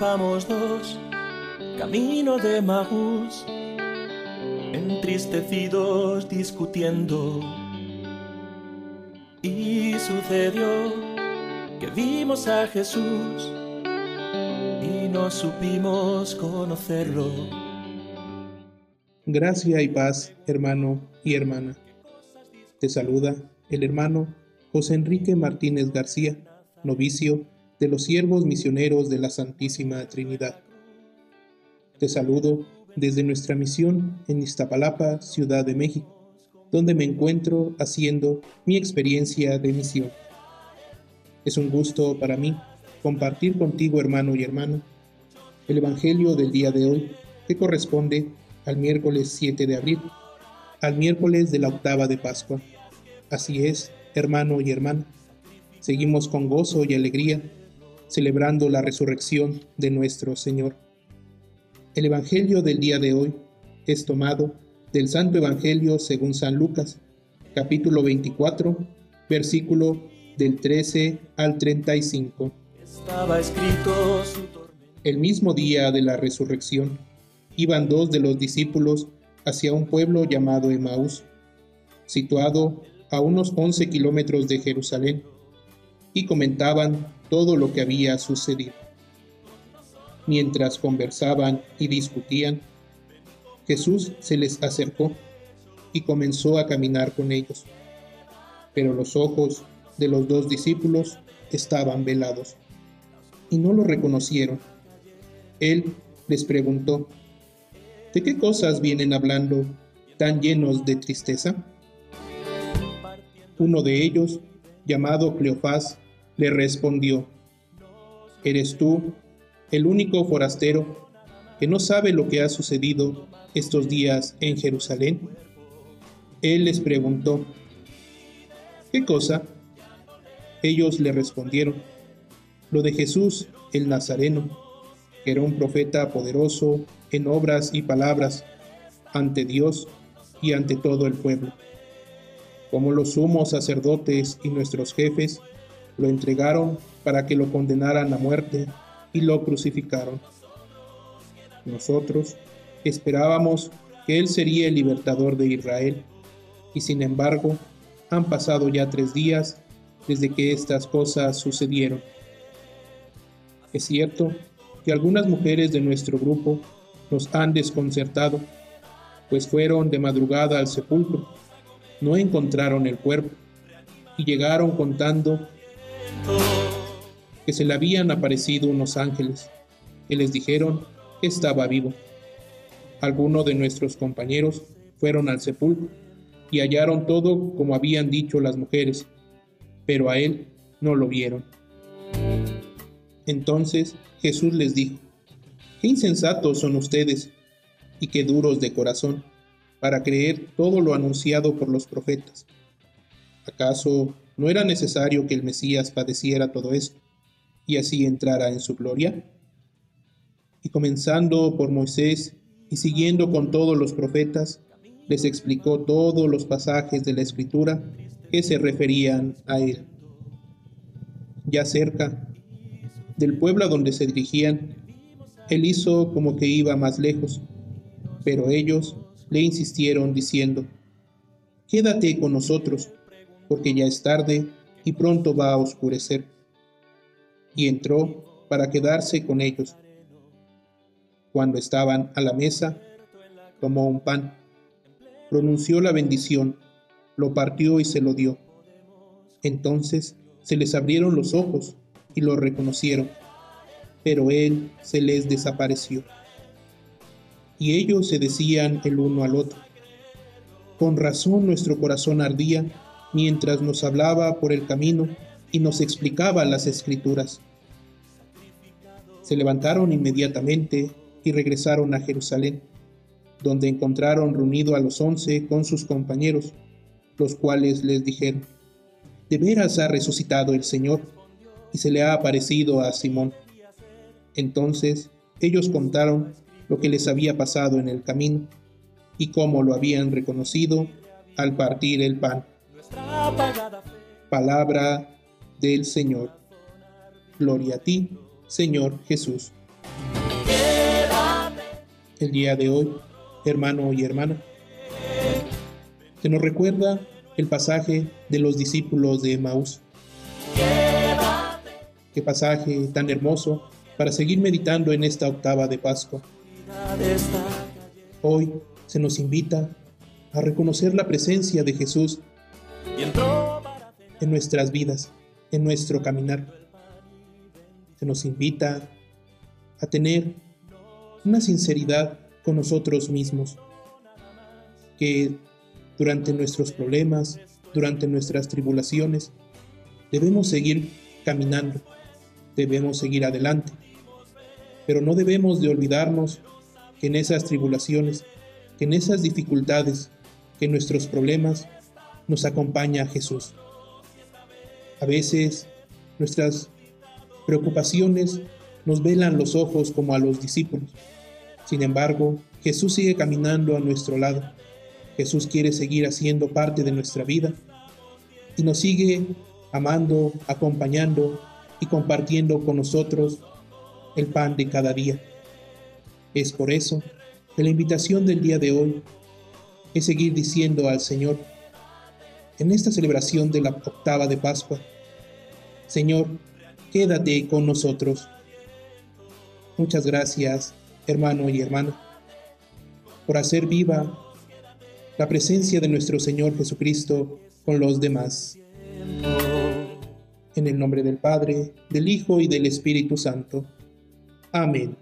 Íbamos dos, camino de Maús, entristecidos discutiendo. Y sucedió que vimos a Jesús y no supimos conocerlo. Gracia y paz, hermano y hermana. Te saluda el hermano José Enrique Martínez García, novicio de los siervos misioneros de la Santísima Trinidad. Te saludo desde nuestra misión en Iztapalapa, Ciudad de México, donde me encuentro haciendo mi experiencia de misión. Es un gusto para mí compartir contigo, hermano y hermana, el Evangelio del día de hoy, que corresponde al miércoles 7 de abril, al miércoles de la octava de Pascua. Así es, hermano y hermana, seguimos con gozo y alegría celebrando la resurrección de nuestro Señor. El Evangelio del día de hoy es tomado del Santo Evangelio según San Lucas, capítulo 24, versículo del 13 al 35. Estaba escrito El mismo día de la resurrección, iban dos de los discípulos hacia un pueblo llamado Emaús, situado a unos 11 kilómetros de Jerusalén, y comentaban todo lo que había sucedido. Mientras conversaban y discutían, Jesús se les acercó y comenzó a caminar con ellos. Pero los ojos de los dos discípulos estaban velados y no lo reconocieron. Él les preguntó, ¿de qué cosas vienen hablando tan llenos de tristeza? Uno de ellos, llamado Cleofás, le respondió, ¿eres tú el único forastero que no sabe lo que ha sucedido estos días en Jerusalén? Él les preguntó, ¿qué cosa? Ellos le respondieron, lo de Jesús el Nazareno, que era un profeta poderoso en obras y palabras ante Dios y ante todo el pueblo. Como los sumos sacerdotes y nuestros jefes lo entregaron para que lo condenaran a muerte y lo crucificaron. Nosotros esperábamos que Él sería el libertador de Israel, y sin embargo han pasado ya tres días desde que estas cosas sucedieron. Es cierto que algunas mujeres de nuestro grupo nos han desconcertado, pues fueron de madrugada al sepulcro, no encontraron el cuerpo y llegaron contando que se le habían aparecido unos ángeles que les dijeron que estaba vivo. Algunos de nuestros compañeros fueron al sepulcro y hallaron todo como habían dicho las mujeres, pero a él no lo vieron. Entonces Jesús les dijo, qué insensatos son ustedes y qué duros de corazón para creer todo lo anunciado por los profetas. ¿Acaso ¿No era necesario que el Mesías padeciera todo esto y así entrara en su gloria? Y comenzando por Moisés y siguiendo con todos los profetas, les explicó todos los pasajes de la escritura que se referían a él. Ya cerca del pueblo a donde se dirigían, él hizo como que iba más lejos, pero ellos le insistieron diciendo, Quédate con nosotros porque ya es tarde y pronto va a oscurecer. Y entró para quedarse con ellos. Cuando estaban a la mesa, tomó un pan, pronunció la bendición, lo partió y se lo dio. Entonces se les abrieron los ojos y lo reconocieron, pero él se les desapareció. Y ellos se decían el uno al otro, con razón nuestro corazón ardía mientras nos hablaba por el camino y nos explicaba las escrituras. Se levantaron inmediatamente y regresaron a Jerusalén, donde encontraron reunido a los once con sus compañeros, los cuales les dijeron, de veras ha resucitado el Señor y se le ha aparecido a Simón. Entonces ellos contaron lo que les había pasado en el camino y cómo lo habían reconocido al partir el pan. Palabra del Señor. Gloria a ti, Señor Jesús. el día de hoy, hermano y hermana, que nos recuerda el pasaje de los discípulos de Maús. Qué pasaje tan hermoso para seguir meditando en esta octava de Pascua. Hoy se nos invita a reconocer la presencia de Jesús en nuestras vidas, en nuestro caminar. Se nos invita a tener una sinceridad con nosotros mismos, que durante nuestros problemas, durante nuestras tribulaciones, debemos seguir caminando, debemos seguir adelante, pero no debemos de olvidarnos que en esas tribulaciones, que en esas dificultades, que en nuestros problemas, nos acompaña Jesús. A veces nuestras preocupaciones nos velan los ojos como a los discípulos. Sin embargo, Jesús sigue caminando a nuestro lado. Jesús quiere seguir haciendo parte de nuestra vida y nos sigue amando, acompañando y compartiendo con nosotros el pan de cada día. Es por eso que la invitación del día de hoy es seguir diciendo al Señor, en esta celebración de la octava de Pascua, Señor, quédate con nosotros. Muchas gracias, hermano y hermana, por hacer viva la presencia de nuestro Señor Jesucristo con los demás. En el nombre del Padre, del Hijo y del Espíritu Santo. Amén.